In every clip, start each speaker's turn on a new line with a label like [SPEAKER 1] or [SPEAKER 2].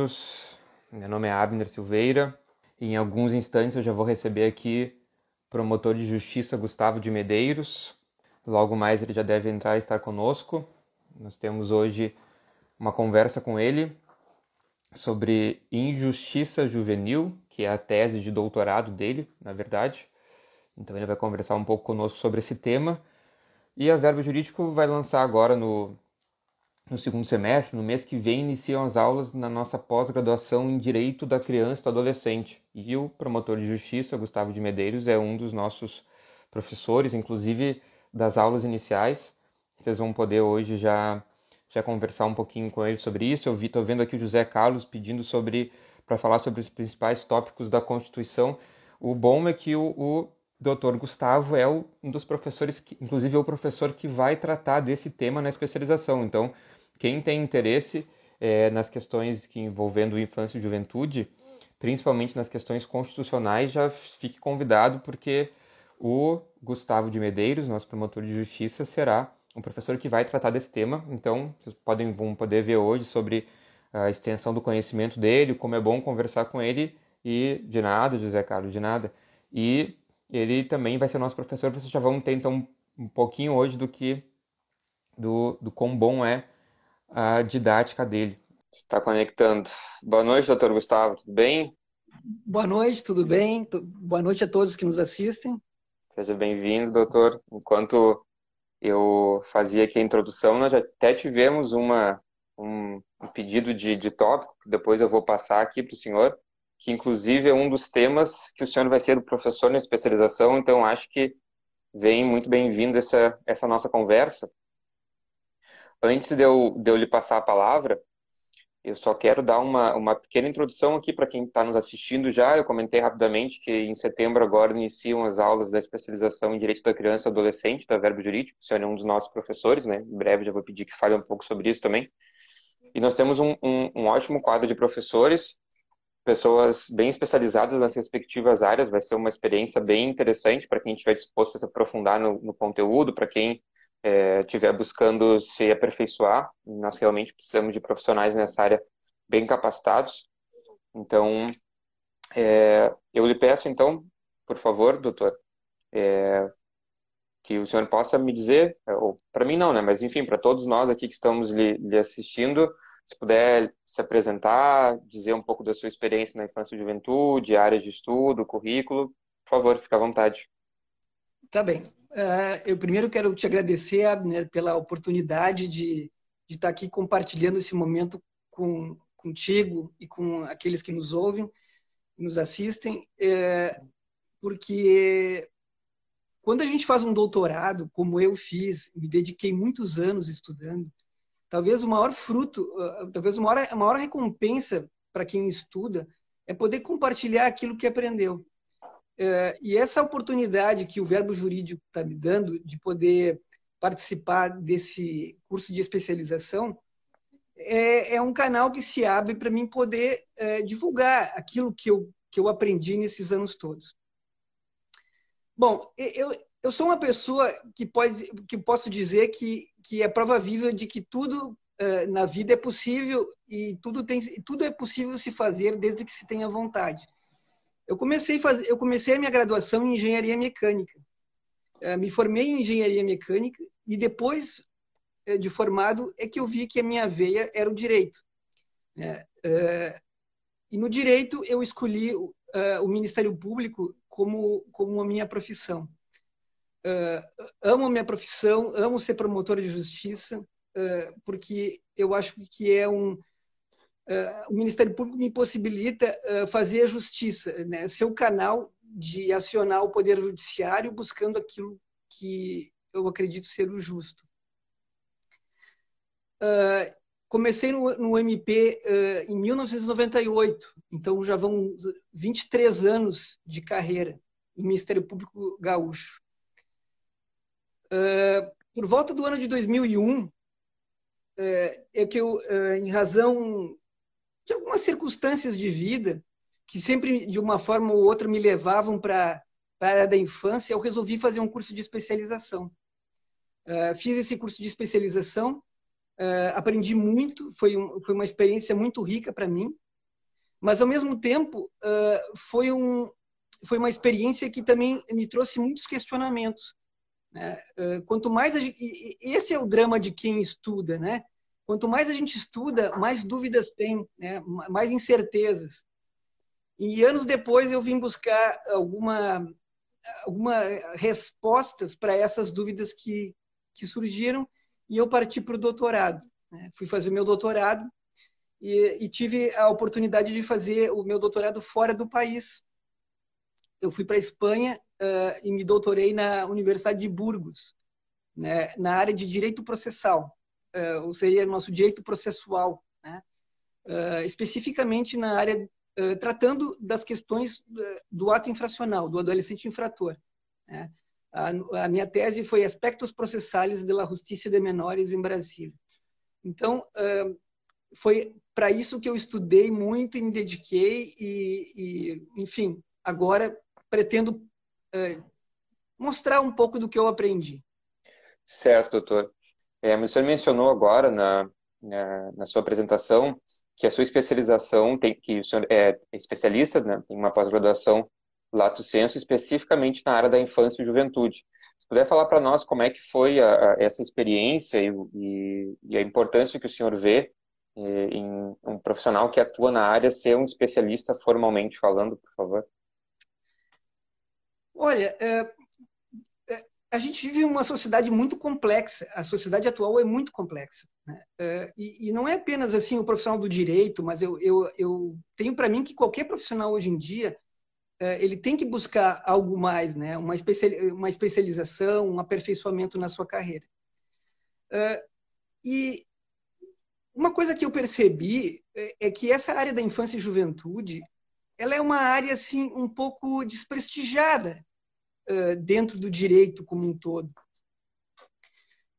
[SPEAKER 1] bem-vindos. Meu nome é Abner Silveira em alguns instantes eu já vou receber aqui promotor de justiça Gustavo de Medeiros. Logo mais ele já deve entrar e estar conosco. Nós temos hoje uma conversa com ele sobre injustiça juvenil, que é a tese de doutorado dele, na verdade. Então ele vai conversar um pouco conosco sobre esse tema. E a Verbo Jurídico vai lançar agora no no segundo semestre, no mês que vem, iniciam as aulas na nossa pós-graduação em Direito da Criança e do Adolescente. E o promotor de justiça, Gustavo de Medeiros, é um dos nossos professores, inclusive das aulas iniciais. Vocês vão poder hoje já, já conversar um pouquinho com ele sobre isso. Eu estou vendo aqui o José Carlos pedindo sobre para falar sobre os principais tópicos da Constituição. O bom é que o, o doutor Gustavo é o, um dos professores, que, inclusive é o professor que vai tratar desse tema na especialização. Então, quem tem interesse é, nas questões que envolvendo infância e juventude, principalmente nas questões constitucionais, já fique convidado, porque o Gustavo de Medeiros, nosso promotor de justiça, será um professor que vai tratar desse tema. Então, vocês podem vão poder ver hoje sobre a extensão do conhecimento dele, como é bom conversar com ele e de nada, José Carlos, de nada. E ele também vai ser nosso professor. Vocês já vão ter então um pouquinho hoje do que do, do quão bom é a didática dele. Está conectando. Boa noite, doutor Gustavo, tudo bem?
[SPEAKER 2] Boa noite, tudo bem? Boa noite a todos que nos assistem.
[SPEAKER 1] Seja bem-vindo, doutor. Enquanto eu fazia aqui a introdução, nós já até tivemos uma, um, um pedido de, de tópico, que depois eu vou passar aqui para o senhor, que inclusive é um dos temas que o senhor vai ser o professor na especialização, então acho que vem muito bem-vindo essa, essa nossa conversa. Antes de eu, de eu lhe passar a palavra, eu só quero dar uma, uma pequena introdução aqui para quem está nos assistindo já. Eu comentei rapidamente que em setembro agora iniciam as aulas da especialização em Direito da Criança e Adolescente, da Verbo Jurídico. O senhor é um dos nossos professores, né? Em breve já vou pedir que fale um pouco sobre isso também. E nós temos um, um, um ótimo quadro de professores, pessoas bem especializadas nas respectivas áreas. Vai ser uma experiência bem interessante para quem estiver disposto a se aprofundar no, no conteúdo, para quem estiver é, buscando se aperfeiçoar, nós realmente precisamos de profissionais nessa área bem capacitados. Então, é, eu lhe peço, então, por favor, doutor, é, que o senhor possa me dizer, é, ou para mim não, né, mas enfim, para todos nós aqui que estamos lhe, lhe, assistindo, se puder se apresentar, dizer um pouco da sua experiência na infância e juventude, áreas de estudo, currículo, por favor, fique à vontade.
[SPEAKER 2] Tá bem. Uh, eu primeiro quero te agradecer pela oportunidade de, de estar aqui compartilhando esse momento com, contigo e com aqueles que nos ouvem, nos assistem, é, porque quando a gente faz um doutorado, como eu fiz, me dediquei muitos anos estudando, talvez o maior fruto, talvez a maior, a maior recompensa para quem estuda é poder compartilhar aquilo que aprendeu. É, e essa oportunidade que o Verbo Jurídico está me dando de poder participar desse curso de especialização é, é um canal que se abre para mim poder é, divulgar aquilo que eu, que eu aprendi nesses anos todos. Bom, eu, eu sou uma pessoa que, pode, que posso dizer que, que é prova viva de que tudo é, na vida é possível e tudo, tem, tudo é possível se fazer desde que se tenha vontade. Eu comecei, eu comecei a minha graduação em engenharia mecânica. Eh, me formei em engenharia mecânica e depois eh, de formado é que eu vi que a minha veia era o direito. Né? Eh, e no direito eu escolhi o Ministério Público como, como a minha profissão. Amo a minha profissão, amo ser promotor de justiça, porque eu acho que é um, o Ministério Público me possibilita uh, fazer a justiça, né? ser o canal de acionar o Poder Judiciário buscando aquilo que eu acredito ser o justo. Uh, comecei no, no MP em 1998, então já vão 23 anos de carreira no Ministério Público Gaúcho. por volta do ano de 2001, é que eu, em razão de algumas circunstâncias de vida que sempre, de uma forma ou outra, me levavam para a área da infância, eu resolvi fazer um curso de especialização. Uh, fiz esse curso de especialização, uh, aprendi muito, foi, um, foi uma experiência muito rica para mim, mas ao mesmo tempo foi um foi uma experiência que também me trouxe muitos questionamentos. Né? Quanto mais gente, esse é o drama de quem estuda, né? Quanto mais a gente estuda, mais dúvidas tem, né? mais incertezas. E anos depois eu vim buscar alguma, alguma respostas para essas dúvidas que, que surgiram e eu parti para o doutorado. Né? Fui fazer meu doutorado e, e, tive a oportunidade de fazer o meu doutorado fora do país. Eu fui para a Espanha uh, e me doutorei na Universidade de Burgos, né? na área de direito processal, uh, ou seja, nosso direito processual, né? uh, especificamente na área tratando das questões do ato infracional, do adolescente infrator. Né? A, a, minha tese foi Aspectos Processais da Justiça de Menores em Brasília. Então, foi para isso que eu estudei muito e me dediquei e, e enfim, agora pretendo mostrar um pouco do que eu aprendi.
[SPEAKER 1] Certo, doutor. É, o senhor mencionou agora na, na, na, sua apresentação que a sua especialização tem que o senhor é especialista, né, tem uma pós-graduação lato senso especificamente na área da infância e juventude. Se puder falar para nós como é que foi a, a, essa experiência e, e, e, a importância que o senhor vê eh, em um profissional que atua na área ser um especialista formalmente falando, por favor.
[SPEAKER 2] Olha, é, é, a gente vive uma sociedade muito complexa. A sociedade atual é muito complexa. Né? É, e, e, não é apenas assim o profissional do direito, mas eu, eu, eu tenho para mim que qualquer profissional hoje em dia é, ele tem que buscar algo mais, né? uma, uma especialização, um aperfeiçoamento na sua carreira. É, e uma coisa que eu percebi é que essa área da infância e juventude ela é uma área assim um pouco desprestigiada dentro do direito como um todo.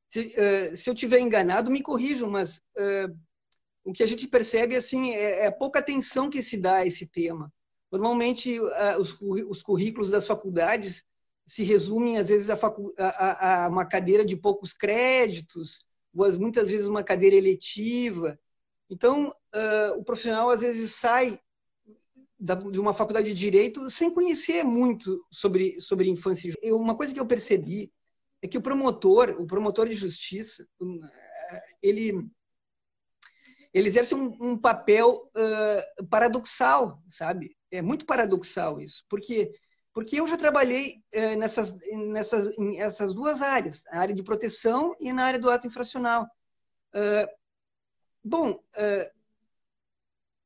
[SPEAKER 2] Se, se eu tiver enganado, me corrijam, mas o que a gente percebe assim é, é pouca atenção que se dá a esse tema. Normalmente, os currículos das faculdades se resumem, às vezes, a, a, a uma cadeira de poucos créditos, ou muitas vezes uma cadeira eletiva. Então, o profissional, às vezes, sai de uma faculdade de direito sem conhecer muito sobre, sobre infância. Eu, uma coisa que eu percebi é que o promotor, o promotor de justiça, ele ele exerce um, um papel uh, paradoxal, sabe? É muito paradoxal isso, porque porque eu já trabalhei uh, nessas nessas essas duas áreas, a área de proteção e na área do ato infracional. Uh, bom,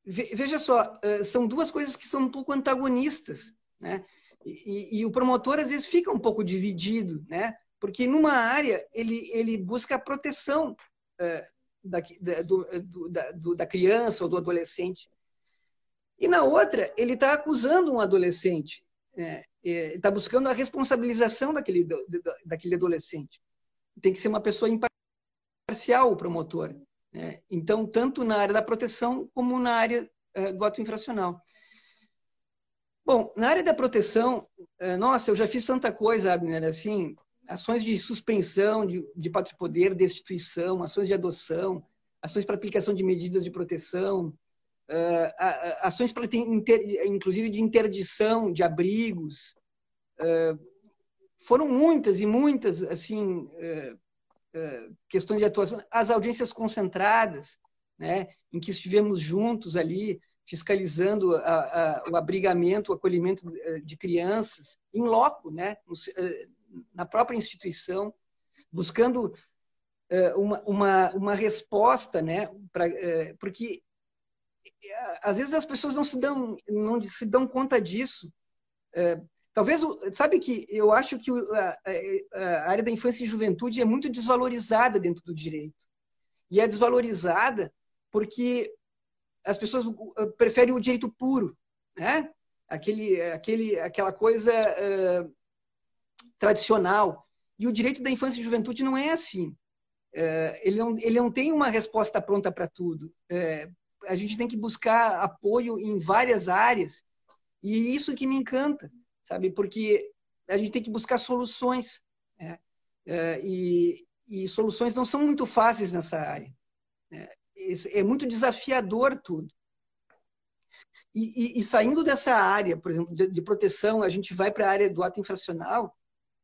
[SPEAKER 2] veja só, são duas coisas que são um pouco antagonistas, né? E, e, e, o promotor às vezes fica um pouco dividido, né? Porque numa área ele ele busca a proteção da, da, do, da, do, da criança ou do adolescente. E na outra, ele está acusando um adolescente, né? está buscando a responsabilização daquele, daquele adolescente. Tem que ser uma pessoa imparcial, o promotor. Né? Então, tanto na área da proteção como na área uh, do ato infracional. Bom, na área da proteção, uh, nossa, eu já fiz tanta coisa, Abner, assim, ações de suspensão de, de pátrio-poder, destituição, ações de adoção, ações para aplicação de medidas de proteção, uh, ações para inclusive de interdição de abrigos. Foram muitas e muitas assim questões de atuação. As audiências concentradas, né, em que estivemos juntos ali fiscalizando a, a, o abrigamento, o acolhimento de crianças em loco, né, na própria instituição, buscando uma, uma, uma resposta, né? Pra, porque às vezes as pessoas não se dão, não se dão conta disso. Uh, talvez, sabe que eu acho que a, área da infância e juventude é muito desvalorizada dentro do direito. E é desvalorizada porque as pessoas preferem o direito puro, né? Aquele, aquele, aquela coisa tradicional. E o direito da infância e juventude não é assim. É, ele, não, ele não tem uma resposta pronta para tudo. É, a gente tem que buscar apoio em várias áreas. E isso que me encanta, sabe? Porque a gente tem que buscar soluções. Né? É, e, e, soluções não são muito fáceis nessa área. É, é muito desafiador tudo. E, e, e, saindo dessa área, por exemplo, de, de proteção, a gente vai para a área do ato infracional,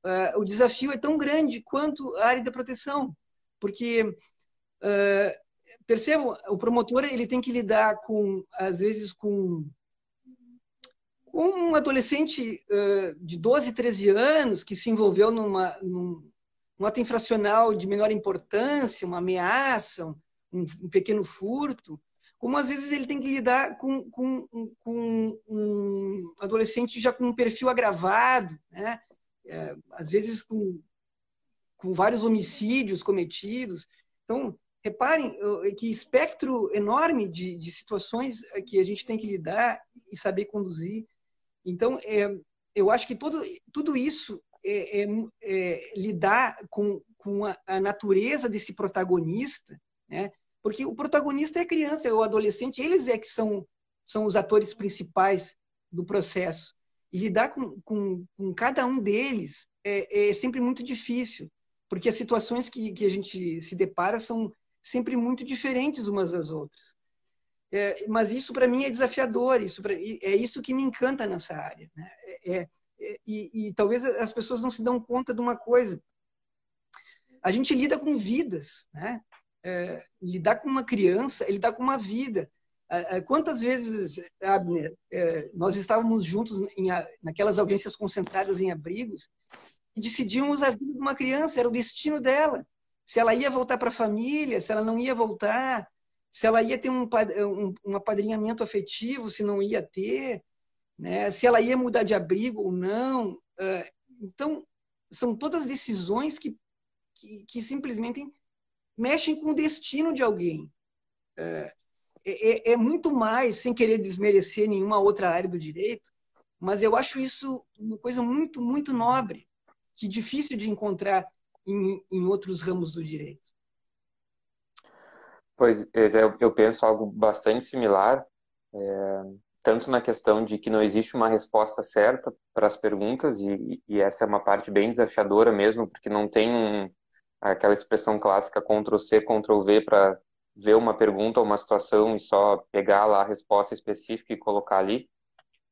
[SPEAKER 2] uh, o desafio é tão grande quanto a área da proteção, porque uh, percebam, o promotor ele tem que lidar com, às vezes, com um adolescente uh, de 12, 13 anos que se envolveu numa, num, ato infracional de menor importância, uma ameaça, um, um, pequeno furto, como às vezes ele tem que lidar com, com, com um adolescente já com um perfil agravado, né? É, às vezes com, com vários homicídios cometidos. Então, reparem que espectro enorme de, de situações que a gente tem que lidar e saber conduzir. Então, é, eu acho que todo, tudo isso é, é, é lidar com, com a, a, natureza desse protagonista, né? porque o protagonista é a criança, é o adolescente, eles é que são, são os atores principais do processo. E lidar com, com, com cada um deles é, é, sempre muito difícil, porque as situações que, que a gente se depara são sempre muito diferentes umas das outras. É, mas isso para mim é desafiador, isso pra, é isso que me encanta nessa área. Né? É, é, é, e, e, talvez as pessoas não se dão conta de uma coisa. A gente lida com vidas, né? É, lidar com uma criança, ele lidar com uma vida. Quantas vezes, Abner, é, nós estávamos juntos em, naquelas audiências concentradas em abrigos e decidíamos a vida de uma criança, era o destino dela. Se ela ia voltar para a família, se ela não ia voltar, se ela ia ter um, um, um apadrinhamento afetivo, se não ia ter, né? se ela ia mudar de abrigo ou não. Então, são todas decisões que, que, que simplesmente mexem com o destino de alguém. É, é, é, muito mais, sem querer desmerecer nenhuma outra área do direito, mas eu acho isso uma coisa muito, muito nobre, que difícil de encontrar em, em outros ramos do direito.
[SPEAKER 1] Pois é, eu penso algo bastante similar, é, tanto na questão de que não existe uma resposta certa para as perguntas, e, e, essa é uma parte bem desafiadora mesmo, porque não tem um, aquela expressão clássica Ctrl-C, Ctrl-V para ver uma pergunta ou uma situação e só pegar lá a resposta específica e colocar ali.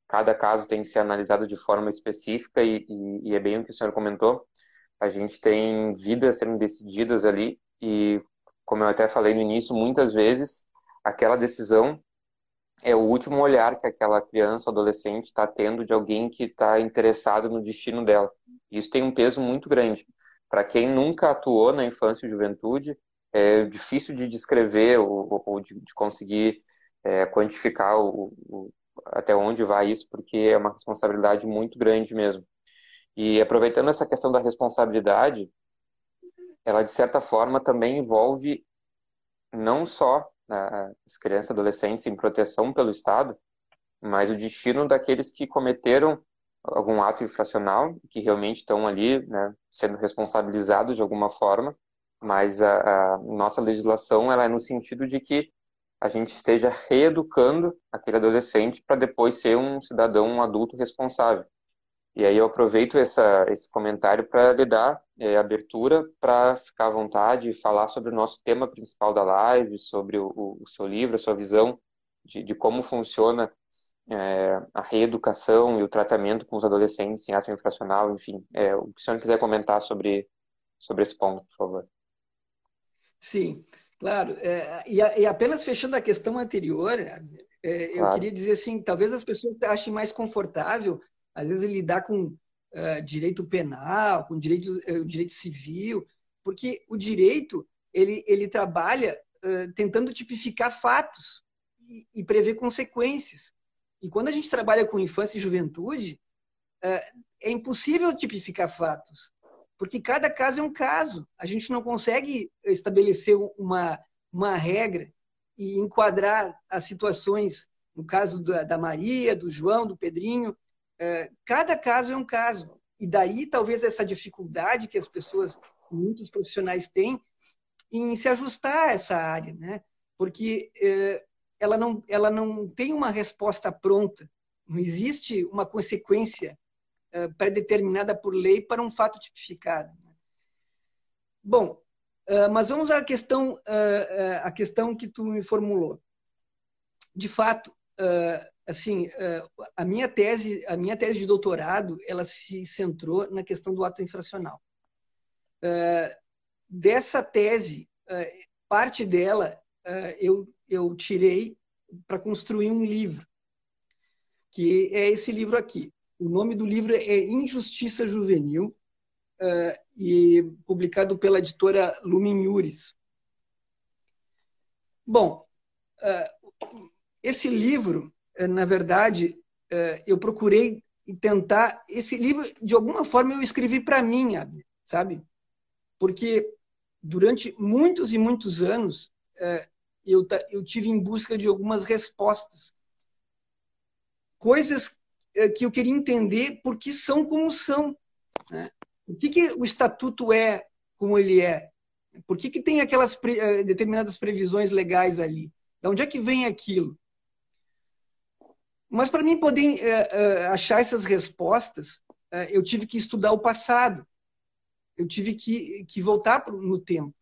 [SPEAKER 1] Cada caso tem que ser analisado de forma específica e, e, e é bem o que o senhor comentou. A gente tem vidas sendo decididas ali e como eu até falei no início, muitas vezes aquela decisão é o último olhar que aquela criança ou adolescente está tendo de alguém que está interessado no destino dela. Isso tem um peso muito grande. Para quem nunca atuou na infância e juventude, é difícil de descrever ou, ou de, de, conseguir é, quantificar o, o, até onde vai isso, porque é uma responsabilidade muito grande mesmo. E aproveitando essa questão da responsabilidade, ela de certa forma também envolve não só as crianças e adolescentes em proteção pelo Estado, mas o destino daqueles que cometeram algum ato infracional, que realmente estão ali né, sendo responsabilizados de alguma forma, mas a, a, nossa legislação ela é no sentido de que a gente esteja reeducando aquele adolescente para depois ser um cidadão, um adulto responsável. E aí eu aproveito essa, esse comentário para lhe dar é, abertura para ficar à vontade e falar sobre o nosso tema principal da live, sobre o, o seu livro, a sua visão de, de como funciona é, a reeducação e o tratamento com os adolescentes em ato infracional, enfim. É, o que o senhor quiser comentar sobre, sobre esse ponto, por favor.
[SPEAKER 2] Sim, claro. É, e, e, apenas fechando a questão anterior, é, eu claro. queria dizer assim, talvez as pessoas achem mais confortável às vezes lidar com uh, direito penal, com direito, uh, direito civil, porque o direito ele, ele trabalha uh, tentando tipificar fatos e, e, prever consequências. E quando a gente trabalha com infância e juventude, é impossível tipificar fatos, porque cada caso é um caso. A gente não consegue estabelecer uma, uma regra e enquadrar as situações, no caso da, da Maria, do João, do Pedrinho, cada caso é um caso. E daí talvez essa dificuldade que as pessoas, muitos profissionais têm em se ajustar a essa área, né? Porque é, ela não, ela não tem uma resposta pronta. Não existe uma consequência é, pré-determinada por lei para um fato tipificado. Né? Bom, mas vamos à questão, à questão que tu me formulou. De fato, assim, a minha tese, a minha tese de doutorado, ela se centrou na questão do ato infracional. Dessa tese, parte dela eu, eu tirei para construir um livro, que é esse livro aqui. O nome do livro é Injustiça Juvenil, e publicado pela editora Lumen Iuris. Bom, esse livro, na verdade, eu procurei tentar. Esse livro, de alguma forma, eu escrevi para mim, sabe? Porque durante muitos e muitos anos eu, eu tive em busca de algumas respostas. Coisas que eu queria entender por que são como são. Né? O que, que o estatuto é como ele é? Por que, que tem aquelas eh, determinadas previsões legais ali? De onde é que vem aquilo? Mas para mim poder uh, uh, achar essas respostas, uh, eu tive que estudar o passado. Eu tive que, que voltar pro, no tempo.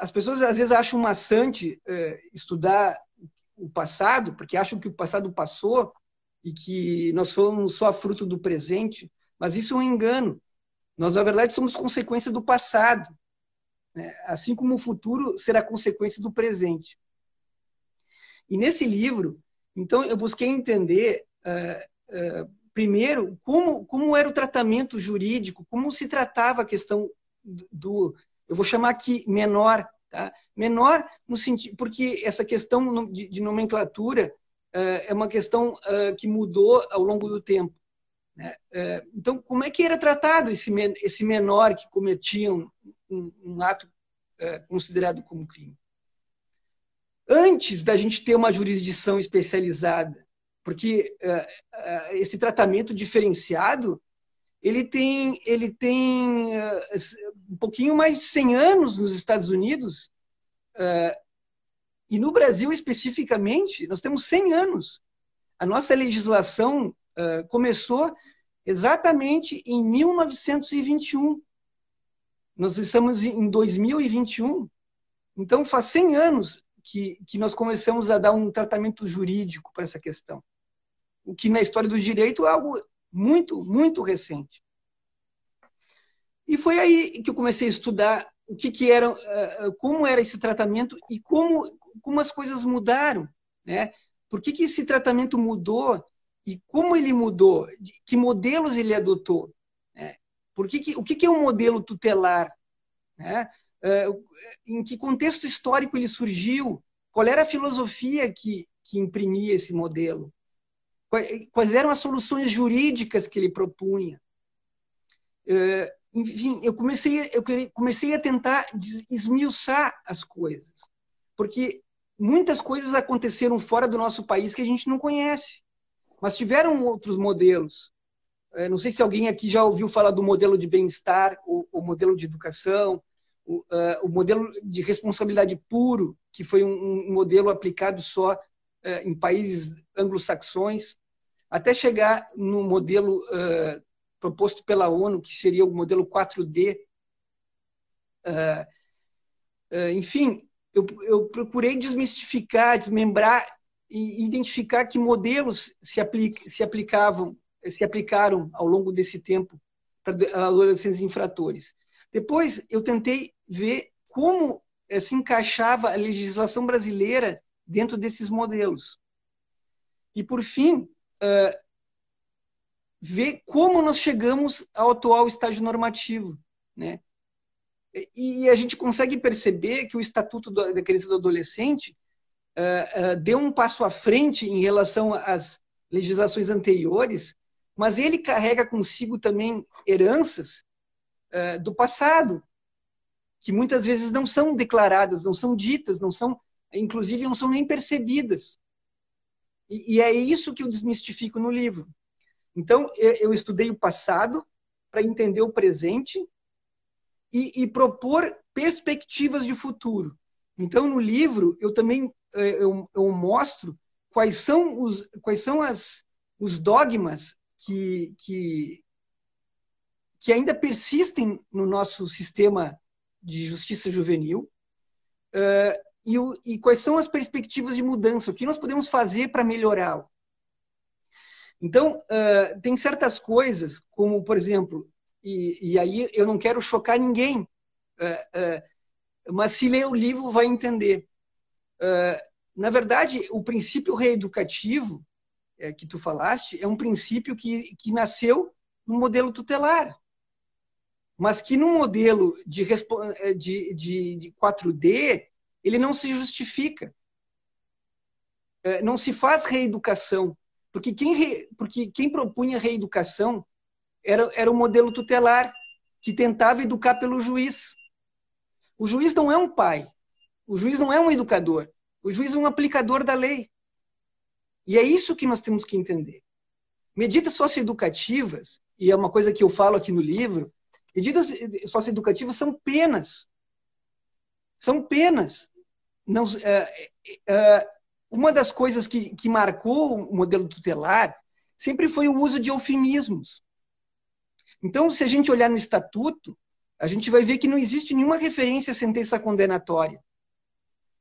[SPEAKER 2] as pessoas às vezes acham maçante estudar o passado, porque acham que o passado passou e que nós somos só fruto do presente. Mas isso é um engano. Nós, na verdade, somos consequência do passado, né? assim como o futuro será consequência do presente. E nesse livro, então, eu busquei entender, uh, uh, primeiro, como, como era o tratamento jurídico, como se tratava a questão do, eu vou chamar aqui menor, tá? menor no sentido, porque essa questão de, de nomenclatura uh, é uma questão que mudou ao longo do tempo. Né? Então, como é que era tratado esse, esse menor que cometia um, um, um ato considerado como crime? Antes da gente ter uma jurisdição especializada, porque é, esse tratamento diferenciado ele tem, ele tem um pouquinho mais de 100 anos nos Estados Unidos, e no Brasil especificamente, nós temos 100 anos. A nossa legislação começou exatamente em 1921. Nós estamos em 2021. Então, faz 100 anos que, que nós começamos a dar um tratamento jurídico para essa questão. O que na história do direito é algo muito, muito recente. E foi aí que eu comecei a estudar o que, que era, como era esse tratamento e como, como as coisas mudaram. Né? Por que, que esse tratamento mudou e como ele mudou, que modelos ele adotou. Né? Por que, que o que, que é um modelo tutelar? Né? É, em que contexto histórico ele surgiu? Qual era a filosofia que, que imprimia esse modelo? Quais eram as soluções jurídicas que ele propunha? É, enfim, eu comecei, eu comecei a tentar esmiuçar as coisas, porque muitas coisas aconteceram fora do nosso país que a gente não conhece. Mas tiveram outros modelos. Não sei se alguém aqui já ouviu falar do modelo de bem-estar, o, modelo de educação, o, uh, o, modelo de responsabilidade puro, que foi um, modelo aplicado só uh, em países anglo-saxões, até chegar no modelo uh, proposto pela ONU, que seria o modelo 4D. enfim, eu, procurei desmistificar, desmembrar e identificar que modelos se, se aplicavam, se aplicaram ao longo desse tempo para adolescentes infratores. Depois, eu tentei ver como eh, se encaixava a legislação brasileira dentro desses modelos. E, por fim, uh, ver como nós chegamos ao atual estágio normativo. Né? E a gente consegue perceber que o Estatuto da Criança e do Adolescente uh, deu um passo à frente em relação às legislações anteriores, mas ele carrega consigo também heranças uh, do passado, que muitas vezes não são declaradas, não são ditas, não são, inclusive, não são nem percebidas. E, e é isso que eu desmistifico no livro. Então, eu, eu estudei o passado para entender o presente e, e propor perspectivas de futuro. Então, no livro, eu também eh, eu, eu mostro quais são os, quais são as, os dogmas que, que, que ainda persistem no nosso sistema de justiça juvenil uh, e, o, e quais são as perspectivas de mudança, o que nós podemos fazer para melhorá-lo. Então, uh, tem certas coisas, como, por exemplo, e, e, aí eu não quero chocar ninguém, uh, mas se ler o livro vai entender. na verdade, o princípio reeducativo que tu falaste é um princípio que, que nasceu no modelo tutelar, mas que no modelo de, de, de, de 4D ele não se justifica. É, não se faz reeducação, porque quem, re, porque quem propunha reeducação era, era o modelo tutelar, que tentava educar pelo juiz. O juiz não é um pai, o juiz não é um educador, o juiz é um aplicador da lei. E é isso que nós temos que entender. Medidas socioeducativas, e é uma coisa que eu falo aqui no livro, medidas socioeducativas são penas. São penas. Não, é, é, uma das coisas que, que marcou o modelo tutelar sempre foi o uso de eufemismos. Então, se a gente olhar no estatuto, a gente vai ver que não existe nenhuma referência à sentença condenatória.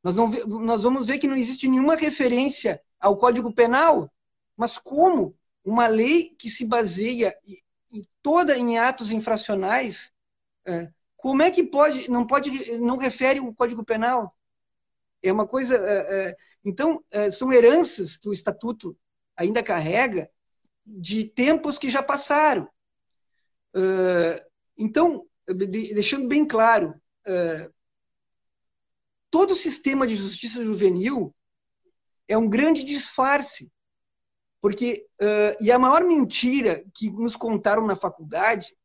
[SPEAKER 2] Nós, não, nós vamos ver que não existe nenhuma referência ao Código Penal. Mas como uma lei que se baseia toda em atos infracionais, é, como é que pode não pode não refere o Código Penal? É uma coisa. É, é, então são heranças que o estatuto ainda carrega de tempos que já passaram. Então, deixando bem claro, todo o sistema de justiça juvenil é um grande disfarce. Porque, uh, e a maior mentira que nos contaram na faculdade,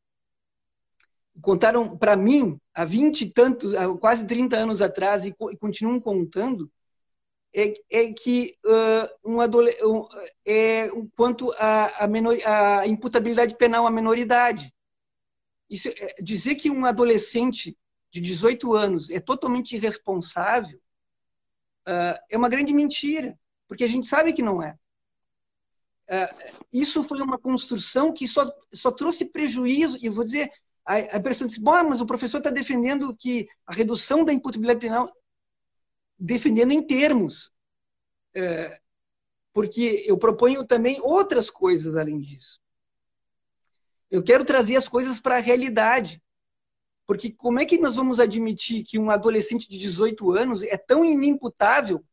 [SPEAKER 2] contaram para mim há 20 e tantos, há quase 30 anos atrás, e, e continuam contando, é, é que uh, um um, é quanto à a, menor, a imputabilidade penal à menoridade. Isso, é, dizer que um adolescente de 18 anos é totalmente irresponsável uh, é uma grande mentira, porque a gente sabe que não é. Uh, isso foi uma construção que só, só trouxe prejuízo, e eu vou dizer, a, a diz, bom, mas o professor está defendendo que a redução da imputabilidade penal, defendendo em termos, uh, porque eu proponho também outras coisas além disso. Eu quero trazer as coisas para a realidade. Porque como é que nós vamos admitir que um adolescente de 18 anos é tão inimputável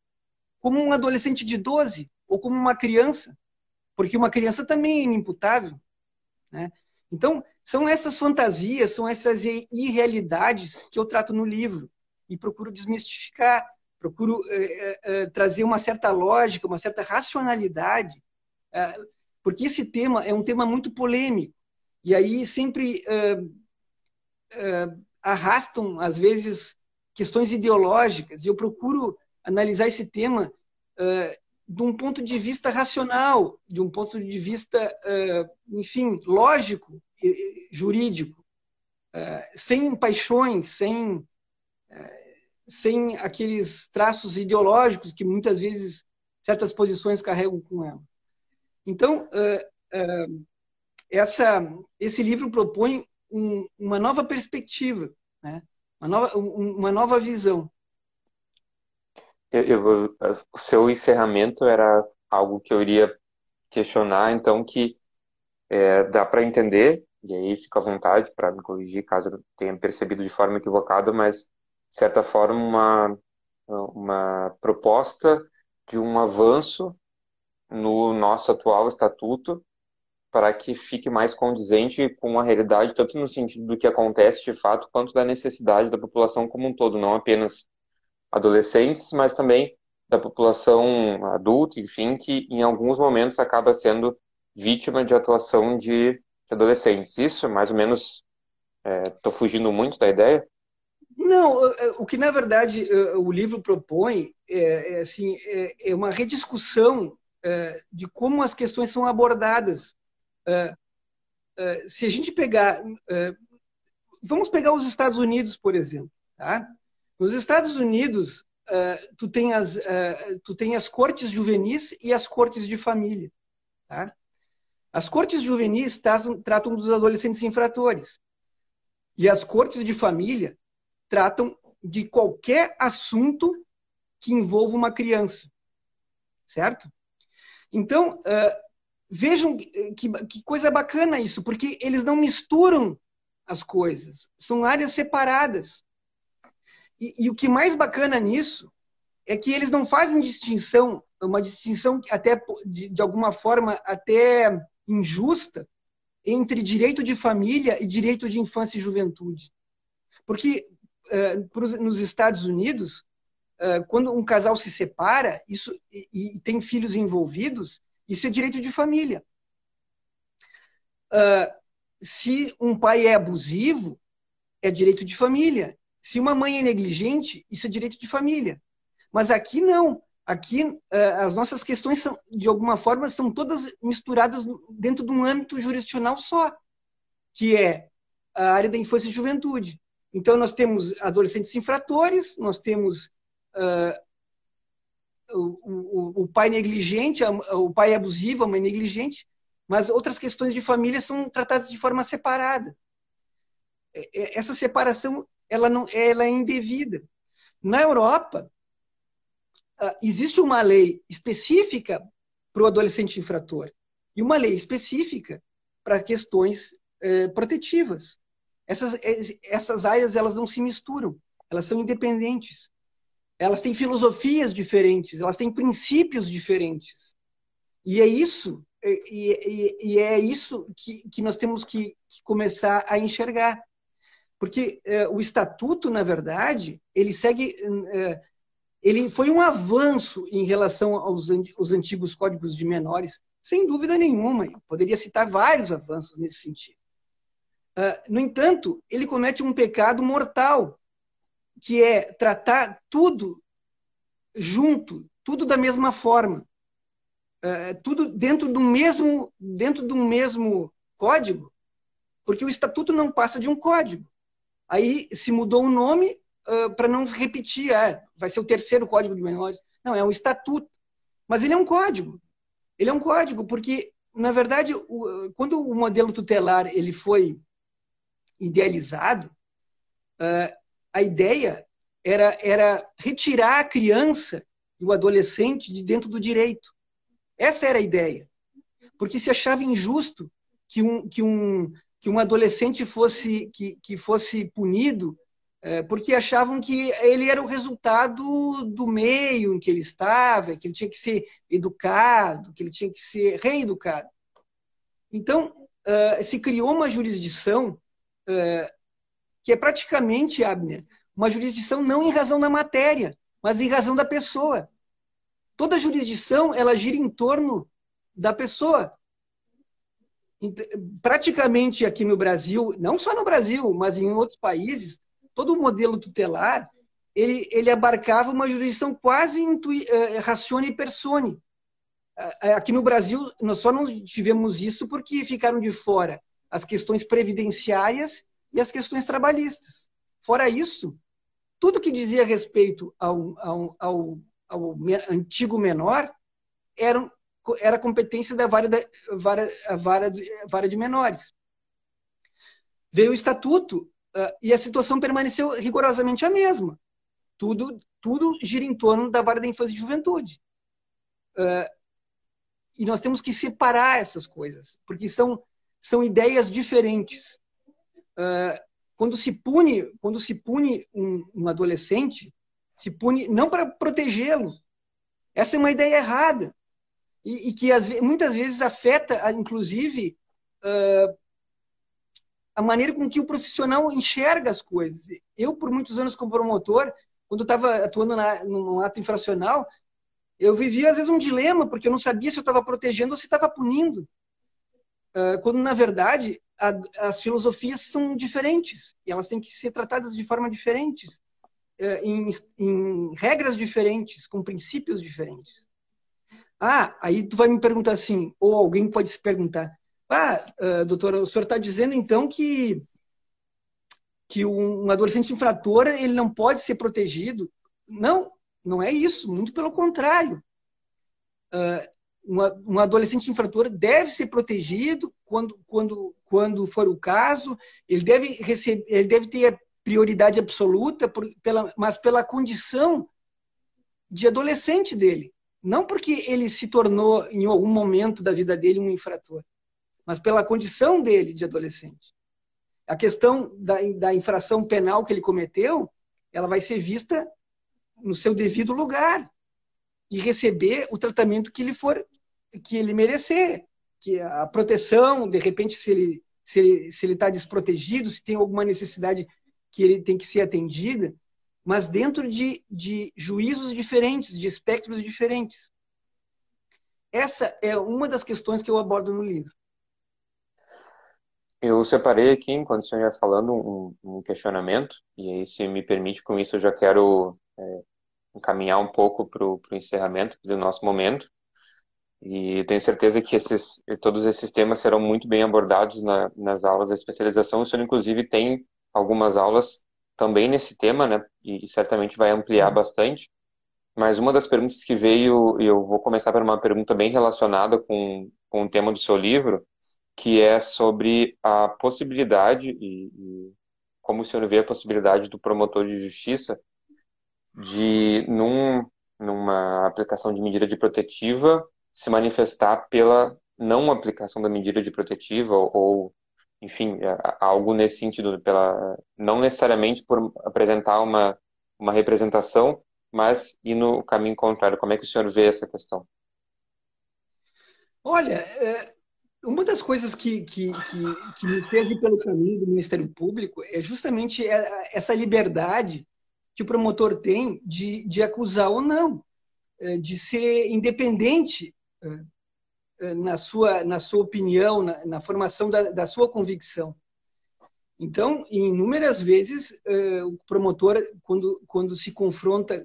[SPEAKER 2] como um adolescente de 12 ou como uma criança? Porque uma criança também é inimputável. Né? Então, são essas fantasias, são essas irrealidades que eu trato no livro e procuro desmistificar, procuro é, é, trazer uma certa lógica, uma certa racionalidade, é, porque esse tema é um tema muito polêmico. E aí sempre arrastam, às vezes, questões ideológicas, e eu procuro analisar esse tema de um ponto de vista racional, de um ponto de vista, enfim, lógico, jurídico, sem paixões, sem, sem aqueles traços ideológicos que muitas vezes certas posições carregam com ela. Então, essa, esse livro propõe um, uma nova perspectiva, né? uma, nova, um, uma nova visão.
[SPEAKER 1] Eu, eu, o seu encerramento era algo que eu iria questionar, então, que é, dá para entender, e aí fica à vontade para me corrigir caso eu tenha percebido de forma equivocada, mas, de certa forma, uma, uma proposta de um avanço no nosso atual estatuto para que fique mais condizente com a realidade, tanto no sentido do que acontece de fato, quanto da necessidade da população como um todo, não apenas adolescentes, mas também da população adulta, enfim, que em alguns momentos acaba sendo vítima de atuação de, de adolescentes. Isso, mais ou menos, estou é, fugindo muito da ideia?
[SPEAKER 2] Não, o que na verdade o livro propõe é, é assim, é, é uma rediscussão é, de como as questões são abordadas uh, se a gente pegar. Vamos pegar os Estados Unidos, por exemplo. Tá? Nos Estados Unidos, tu, tem as, tu tem as cortes juvenis e as cortes de família. Tá? As cortes juvenis tratam, tratam dos adolescentes infratores. E as cortes de família tratam de qualquer assunto que envolva uma criança. Certo? Então, uh, vejam que, que coisa bacana isso, porque eles não misturam as coisas, são áreas separadas. E, e, o que mais bacana nisso é que eles não fazem distinção, uma distinção até de, de alguma forma até injusta entre direito de família e direito de infância e juventude. Porque uh, nos Estados Unidos, uh, quando um casal se separa isso, e, e, tem filhos envolvidos, isso é direito de família. Uh, se um pai é abusivo, é direito de família. Se uma mãe é negligente, isso é direito de família. Mas aqui não. Aqui as nossas questões são, de alguma forma, são todas misturadas dentro de um âmbito jurisdicional só, que é a área da infância e juventude. Então, nós temos adolescentes infratores, nós temos uh, o, o, o, pai negligente, o pai abusivo, a mãe negligente, mas outras questões de família são tratadas de forma separada. Essa separação ela não ela é indevida. Na Europa, ah, existe uma lei específica para o adolescente infrator e uma lei específica para questões eh, protetivas. Essas, essas áreas elas não se misturam, elas são independentes. Elas têm filosofias diferentes, elas têm princípios diferentes. E é isso, e, e, e é isso que, que nós temos que, que começar a enxergar. Porque eh, o estatuto, na verdade, ele segue. Eh, ele foi um avanço em relação aos, aos antigos códigos de menores, sem dúvida nenhuma. Eu poderia citar vários avanços nesse sentido. Uh, no entanto, ele comete um pecado mortal, que é tratar tudo junto, tudo da mesma forma, uh, tudo dentro do mesmo dentro do mesmo código, porque o estatuto não passa de um código. Aí se mudou o nome uh, para não repetir, ah, vai ser o terceiro código de menores. Não, é um estatuto, mas ele é um código. Ele é um código porque na verdade, o, quando o modelo tutelar ele foi idealizado, uh, a ideia era, era retirar a criança e o adolescente de dentro do direito. Essa era a ideia. Porque se achava injusto que um, que um, que um adolescente fosse, que, que fosse punido é, porque achavam que ele era o resultado do meio em que ele estava, que ele tinha que ser educado, que ele tinha que ser reeducado. Então, uh, se criou uma jurisdição uh, que é praticamente, Abner, uma jurisdição não em razão da matéria, mas em razão da pessoa. Toda jurisdição ela gira em torno da pessoa. Praticamente aqui no Brasil, não só no Brasil, mas em outros países, todo o modelo tutelar ele, ele abarcava uma jurisdição quase intui, uh, ratione e persone. Aqui no Brasil, nós só não tivemos isso porque ficaram de fora as questões previdenciárias e as questões trabalhistas. Fora isso, tudo que dizia respeito ao, ao, ao, ao antigo menor era, era competência da vara, da, vara, vara, vara de menores. Veio o estatuto uh, e a situação permaneceu rigorosamente a mesma. Tudo, tudo gira em torno da vara da infância e juventude. Uh, e nós temos que separar essas coisas, porque são, são ideias diferentes. Uh, quando se pune, quando se pune um, um adolescente, se pune não para protegê-lo. Essa é uma ideia errada e, e que as, muitas vezes afeta, inclusive, uh, a maneira com que o profissional enxerga as coisas. Eu, por muitos anos como promotor, quando estava atuando na, num ato infracional, eu vivia às vezes um dilema, porque eu não sabia se eu estava protegendo ou se estava punindo. Uh, quando, na verdade, a, as filosofias são diferentes e elas têm que ser tratadas de forma diferentes, uh, em, em regras diferentes, com princípios diferentes. Ah, aí tu vai me perguntar assim, ou alguém pode se perguntar, ah, uh, doutora, o senhor está dizendo então que que um adolescente infrator ele não pode ser protegido? Não, não é isso. Muito pelo contrário. Uh, um adolescente infrator deve ser protegido quando, quando, quando for o caso. Ele deve receber, ele deve ter prioridade absoluta, por, pela, mas pela condição de adolescente dele. Não porque ele se tornou, em algum momento da vida dele, um infrator, mas pela condição dele de adolescente. A questão da, da infração penal que ele cometeu, ela vai ser vista no seu devido lugar e receber o tratamento que ele for que ele merecer, que a proteção, de repente, se ele se ele está desprotegido, se tem alguma necessidade que ele tem que ser atendida, mas dentro de, de juízos diferentes, de espectros diferentes. Essa é uma das questões que eu abordo no livro.
[SPEAKER 1] Eu separei aqui, enquanto o senhor ia falando, um, um, questionamento, e aí, se me permite, com isso eu já quero é, encaminhar um pouco para o encerramento do nosso momento. E tenho certeza que esses, todos esses temas serão muito bem abordados na, nas aulas da especialização. O senhor, inclusive, tem algumas aulas também nesse tema, né? E, certamente vai ampliar bastante. Mas uma das perguntas que veio, e eu vou começar por uma pergunta bem relacionada com, com o tema do seu livro, que é sobre a possibilidade, e, e como o senhor vê a possibilidade do promotor de justiça de, num, numa aplicação de medida de protetiva, se manifestar pela não aplicação da medida de protetiva ou, enfim, é, algo nesse sentido, pela, não necessariamente por apresentar uma, uma representação, mas ir no caminho contrário. Como é que o senhor vê essa questão?
[SPEAKER 2] Olha, é, uma das coisas que, que, que, que me fez ir pelo caminho do Ministério Público é justamente essa liberdade que o promotor tem de, de acusar ou não, é, de ser independente é, na sua, na sua opinião, na, na formação da, da, sua convicção. Então, inúmeras vezes, o promotor, quando, quando se confronta,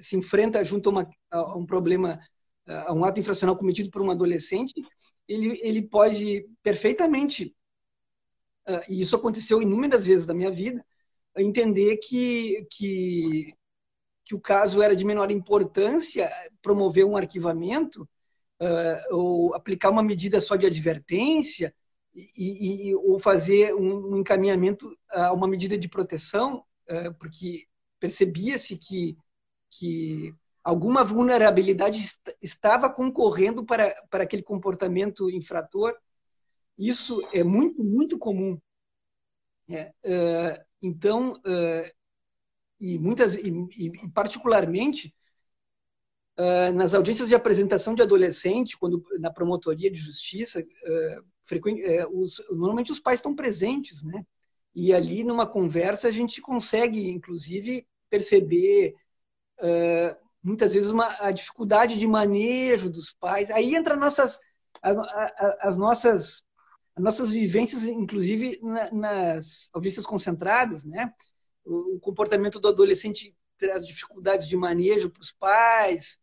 [SPEAKER 2] se enfrenta junto a, uma, a um problema a um ato infracional cometido por um adolescente, ele, ele pode perfeitamente, e isso aconteceu inúmeras vezes da minha vida, entender que, que, que o caso era de menor importância, promover um arquivamento, uh, ou aplicar uma medida só de advertência, e, e, ou fazer um, um, encaminhamento a uma medida de proteção, uh, porque percebia-se que, que alguma vulnerabilidade estava concorrendo para, para aquele comportamento infrator. Isso é muito, muito comum. É, uh, então, uh, e muitas, e, e particularmente uh, nas audiências de apresentação de adolescente, quando na promotoria de justiça, os, normalmente os pais estão presentes, né? E ali numa conversa a gente consegue, inclusive, perceber muitas vezes uma, a dificuldade de manejo dos pais. Aí entra nossas, as nossas as nossas vivências, inclusive nas audiências concentradas, né? O, comportamento do adolescente traz dificuldades de manejo para os pais,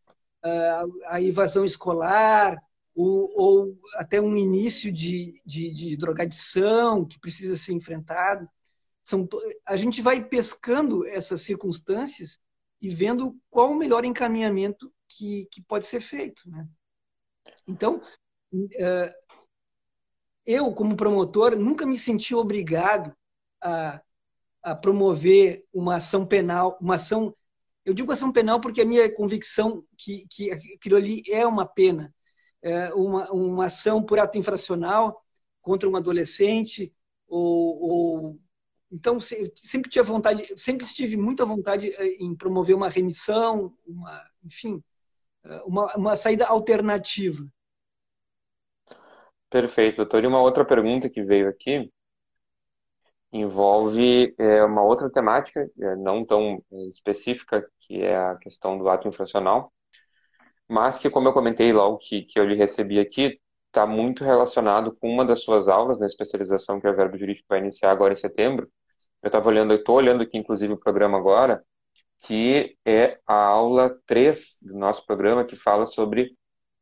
[SPEAKER 2] a, evasão escolar, ou, ou, até um início de, de, de, drogadição que precisa ser enfrentado. São, a gente vai pescando essas circunstâncias e vendo qual o melhor encaminhamento que, que pode ser feito. Né? Então, eh, eu, como promotor, nunca me senti obrigado a, a promover uma ação penal, uma ação. Eu digo ação penal porque a minha convicção que, que aquilo ali é uma pena, é uma, uma ação por ato infracional contra um adolescente ou, ou então, sempre tinha vontade, sempre estive muita vontade eh, em promover uma remissão, uma, enfim, eh, uma, uma saída alternativa.
[SPEAKER 1] Perfeito, doutor. E uma outra pergunta que veio aqui envolve é, uma outra temática, não tão específica, que é a questão do ato infracional, mas que, como eu comentei logo que, que eu lhe recebi aqui, está muito relacionado com uma das suas aulas na especialização que é o Verbo Jurídico vai iniciar agora em setembro, eu estava olhando, estou olhando aqui, inclusive, o programa agora, que é a aula 3 do nosso programa, que fala sobre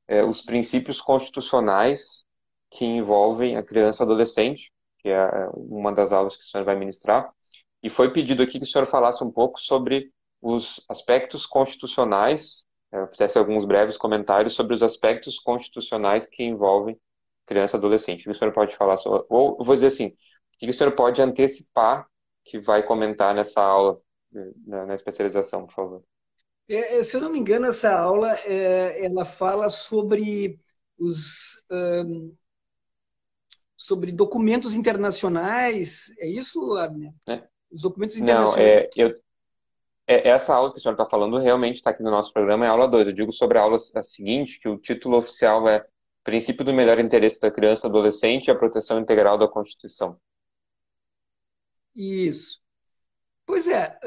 [SPEAKER 1] é, os princípios constitucionais que envolvem a criança e adolescente, que é uma das aulas que o senhor vai ministrar. E foi pedido aqui que o senhor falasse um pouco sobre os aspectos constitucionais, é, fizesse alguns breves comentários sobre os aspectos constitucionais que envolvem criança e adolescente. O que o senhor pode falar sobre, ou vou dizer assim, o que o senhor pode antecipar que vai comentar nessa aula, na, na especialização, por favor.
[SPEAKER 2] É, se eu não me engano, essa aula é, ela fala sobre os um, sobre documentos internacionais. É isso, Abner?
[SPEAKER 1] É. Os documentos internacionais. Não, é, eu, é, essa aula que a senhora está falando realmente está aqui no nosso programa, é aula 2. Eu digo sobre a aula seguinte, que o título oficial é Princípio do Melhor Interesse da Criança e Adolescente e a Proteção Integral da Constituição.
[SPEAKER 2] Isso. Pois é,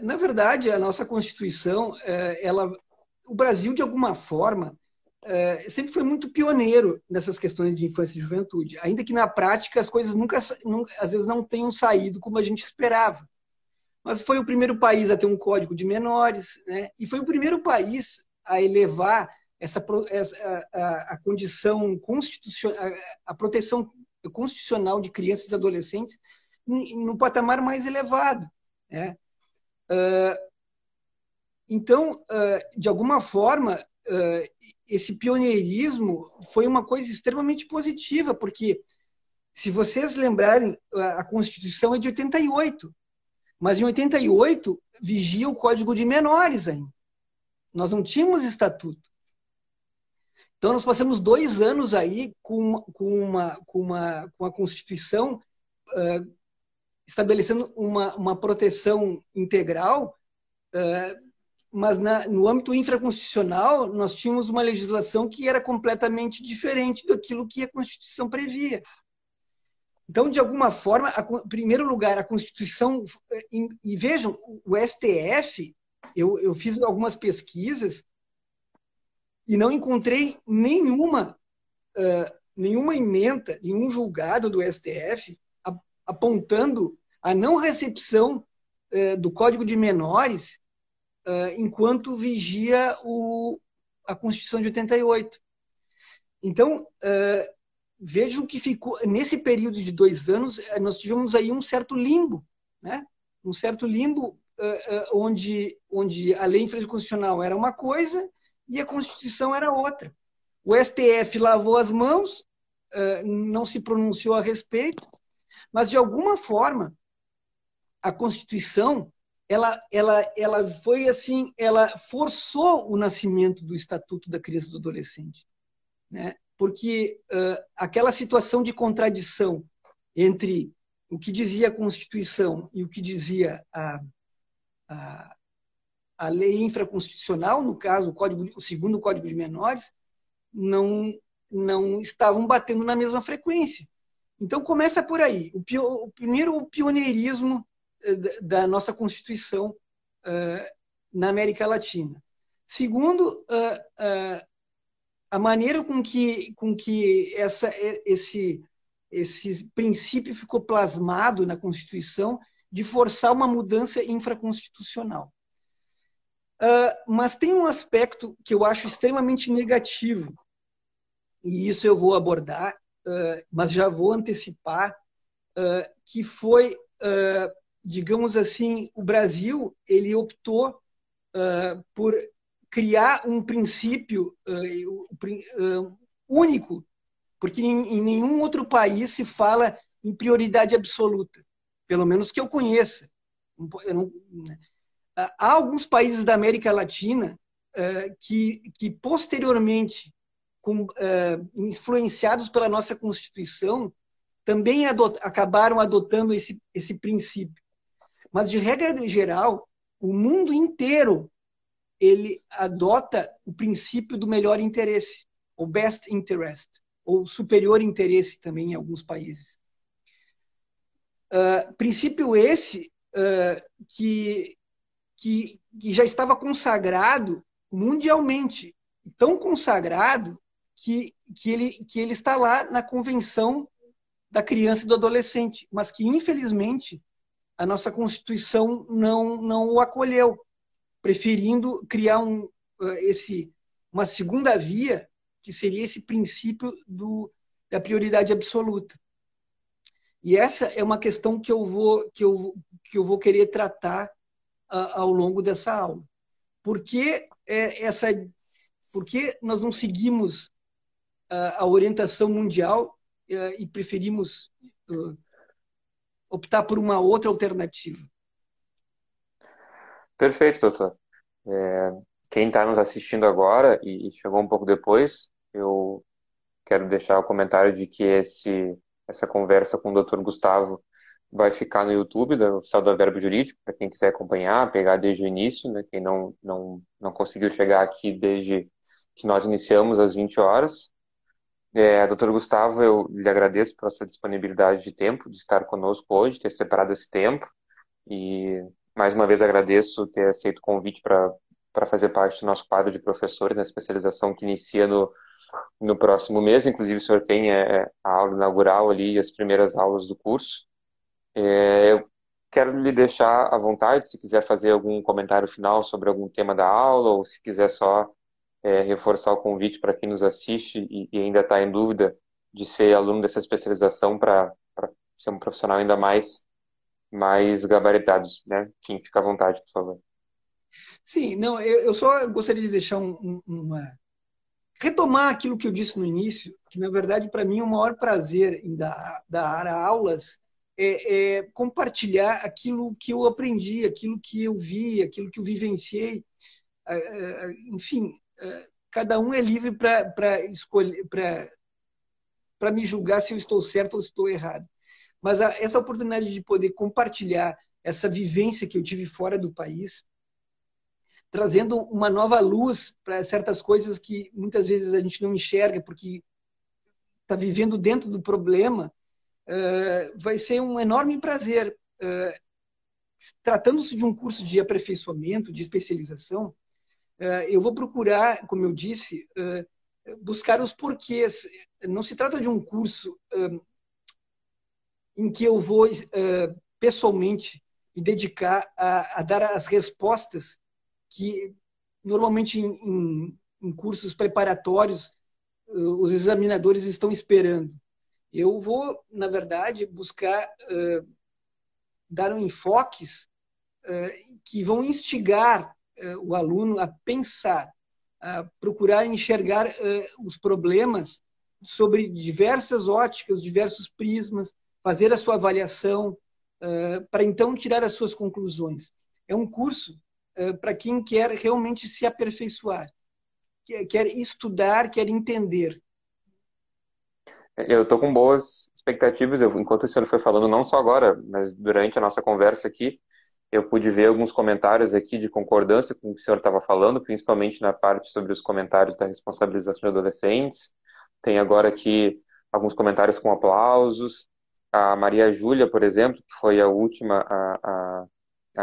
[SPEAKER 2] na verdade, a nossa Constituição, ela, o Brasil, de alguma forma, uh, sempre foi muito pioneiro nessas questões de infância e juventude, ainda que na prática as coisas nunca, nunca, às vezes, não tenham saído como a gente esperava. Mas foi o primeiro país a ter um código de menores, né? e foi o primeiro país a elevar essa, essa a, a, condição constitucional, a, a proteção constitucional de crianças e adolescentes no patamar mais elevado. Né? Uh, então, de alguma forma, esse pioneirismo foi uma coisa extremamente positiva, porque, se vocês lembrarem, a Constituição é de 88, mas em 88 vigia o Código de Menores ainda. Nós não tínhamos estatuto. Então, nós passamos dois anos aí com, com, uma, com, uma, com a Constituição uh, estabelecendo uma, uma proteção integral, uh, mas na, no âmbito infraconstitucional, nós tínhamos uma legislação que era completamente diferente daquilo que a Constituição previa. Então, de alguma forma, em primeiro lugar, a Constituição. E, e vejam, o STF, eu, eu fiz algumas pesquisas e não encontrei nenhuma, uh, nenhuma emenda, nenhum julgado do STF apontando a não recepção eh, do Código de Menores enquanto vigia o, a Constituição de 88. Então, vejam que ficou, nesse período de dois anos, nós tivemos aí um certo limbo, né? um certo limbo onde, onde a lei infraconstitucional era uma coisa e a Constituição era outra. O STF lavou as mãos, não se pronunciou a respeito, mas, de alguma forma, a Constituição ela, ela, ela foi assim, ela forçou o nascimento do Estatuto da Criança e do Adolescente, né? Porque uh, aquela situação de contradição entre o que dizia a Constituição e o que dizia a, a, a lei infraconstitucional, no caso o, código, o segundo Código de Menores, não não estavam batendo na mesma frequência. Então começa por aí. O, pio, o primeiro o pioneirismo da nossa Constituição uh, na América Latina. Segundo, uh, a maneira com que, com que essa, esse, esse princípio ficou plasmado na Constituição de forçar uma mudança infraconstitucional. mas tem um aspecto que eu acho extremamente negativo, e isso eu vou abordar, mas já vou antecipar, que foi, digamos assim, o Brasil ele optou por criar um princípio único, porque em nenhum outro país se fala em prioridade absoluta, pelo menos que eu conheça. Né? Há alguns países da América Latina que, que posteriormente com, uh, influenciados pela nossa Constituição, também adot acabaram adotando esse, esse princípio. Mas, de regra geral, o mundo inteiro ele adota o princípio do melhor interesse, ou best interest, ou superior interesse também em alguns países. Uh, princípio esse uh, que, que, que já estava consagrado mundialmente, tão consagrado que, que, ele, que ele está lá na Convenção da Criança e do Adolescente, mas que, infelizmente, a nossa Constituição não, não o acolheu, preferindo criar um, eh, esse, uma segunda via, que seria esse princípio do, da prioridade absoluta. E essa é uma questão que eu vou, que eu, que eu vou querer tratar ao longo dessa aula. Por que, é, essa, por que nós não seguimos a orientação mundial e preferimos optar por uma outra alternativa.
[SPEAKER 1] Perfeito, doutor. É, quem está nos assistindo agora e chegou um pouco depois, eu quero deixar o comentário de que esse, essa conversa com o Dr. Gustavo vai ficar no YouTube da Oficial do Verbo Jurídico, para quem quiser acompanhar, pegar desde o início, né, quem não, não, não conseguiu chegar aqui desde que nós iniciamos às 20 horas. É, doutor Gustavo, eu lhe agradeço pela sua disponibilidade de tempo, de estar conosco hoje, ter separado esse tempo. E mais uma vez agradeço ter aceito o convite para fazer parte do nosso quadro de professores na especialização que inicia no, no próximo mês. Inclusive, o senhor tem é, a aula inaugural ali, as primeiras aulas do curso. É, eu quero lhe deixar à vontade, se quiser fazer algum comentário final sobre algum tema da aula, ou se quiser só é, reforçar o convite para quem nos assiste e, e ainda está em dúvida de ser aluno dessa especialização para ser um profissional ainda mais, mais gabaritado. Né? Enfim, fica à vontade, por favor.
[SPEAKER 2] Sim, não, eu, eu só gostaria de deixar um, um, uma. retomar aquilo que eu disse no início, que na verdade para mim o maior prazer em dar, dar aulas é, é, compartilhar aquilo que eu aprendi, aquilo que eu vi, aquilo que eu vivenciei. Enfim, cada um é livre para escolher, para me julgar se eu estou certo ou se estou errado. Mas a, essa oportunidade de poder compartilhar essa vivência que eu tive fora do país, trazendo uma nova luz para certas coisas que muitas vezes a gente não enxerga porque está vivendo dentro do problema, uh, vai ser um enorme prazer. Uh, Tratando-se de um curso de aperfeiçoamento, de especialização, eu vou procurar, como eu disse, eh, buscar os porquês. Não se trata de um curso eh, em que eu vou pessoalmente me dedicar a, dar as respostas que normalmente em, em, cursos preparatórios os examinadores estão esperando. Eu vou, na verdade, buscar dar um enfoques que vão instigar eh, o aluno a pensar, a procurar enxergar eh, os problemas sobre diversas óticas, diversos prismas, fazer a sua avaliação, eh, para então tirar as suas conclusões. É um curso para quem quer realmente se aperfeiçoar, quer estudar, quer entender.
[SPEAKER 1] Eu estou com boas expectativas. Eu, enquanto o senhor foi falando, não só agora, mas durante a nossa conversa aqui, eu pude ver alguns comentários aqui de concordância com o que o senhor estava falando, principalmente na parte sobre os comentários da responsabilização de adolescentes. Tem agora aqui alguns comentários com aplausos. A Maria Júlia, por exemplo, que foi a última a, a,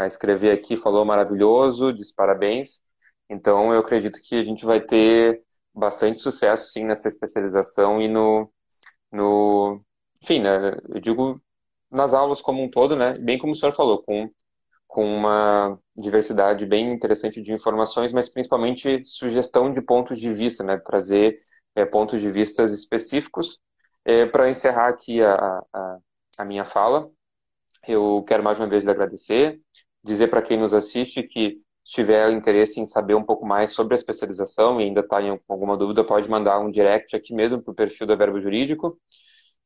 [SPEAKER 1] a escrever aqui, falou maravilhoso, diz parabéns. Então, eu acredito que a gente vai ter bastante sucesso, sim, nessa especialização e no, no enfim, né, eu digo nas aulas como um todo, né, bem como o senhor falou, com com uma diversidade bem interessante de informações, mas principalmente sugestão de pontos de vista, né? trazer é, pontos de vista específicos. É, Para encerrar aqui a, a, a, minha fala, eu quero mais uma vez lhe agradecer, dizer para quem nos assiste que se tiver interesse em saber um pouco mais sobre a especialização e ainda está em alguma dúvida, pode mandar um direct aqui mesmo para o perfil do Verbo Jurídico.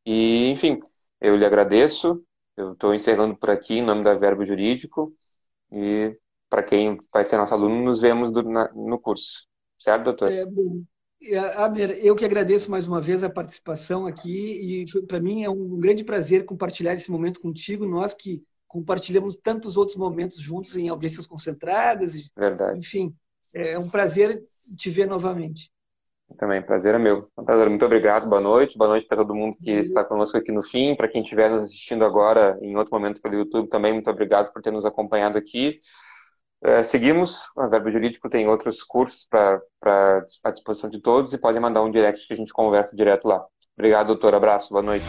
[SPEAKER 1] E, enfim, eu lhe agradeço, eu estou encerrando por aqui em nome da Verbo Jurídico e para quem vai ser nosso aluno, nos vemos do, na, no curso. Certo, doutor?
[SPEAKER 2] É, bom, Abner, eu que agradeço mais uma vez a participação aqui e para mim é um grande prazer compartilhar esse momento contigo, nós que compartilhamos tantos outros momentos juntos em audiências concentradas.
[SPEAKER 1] Verdade.
[SPEAKER 2] Enfim, é um prazer te ver novamente.
[SPEAKER 1] Também, prazer é meu. Muito obrigado, boa noite. Boa noite para todo mundo que está conosco aqui no fim. Para quem estiver nos assistindo agora em outro momento pelo YouTube, também muito obrigado por ter nos acompanhado aqui. É, seguimos, o Verbo Jurídico tem outros cursos para à disposição de todos e podem mandar um direct que a gente conversa direto lá. Obrigado, doutor. Abraço, boa noite.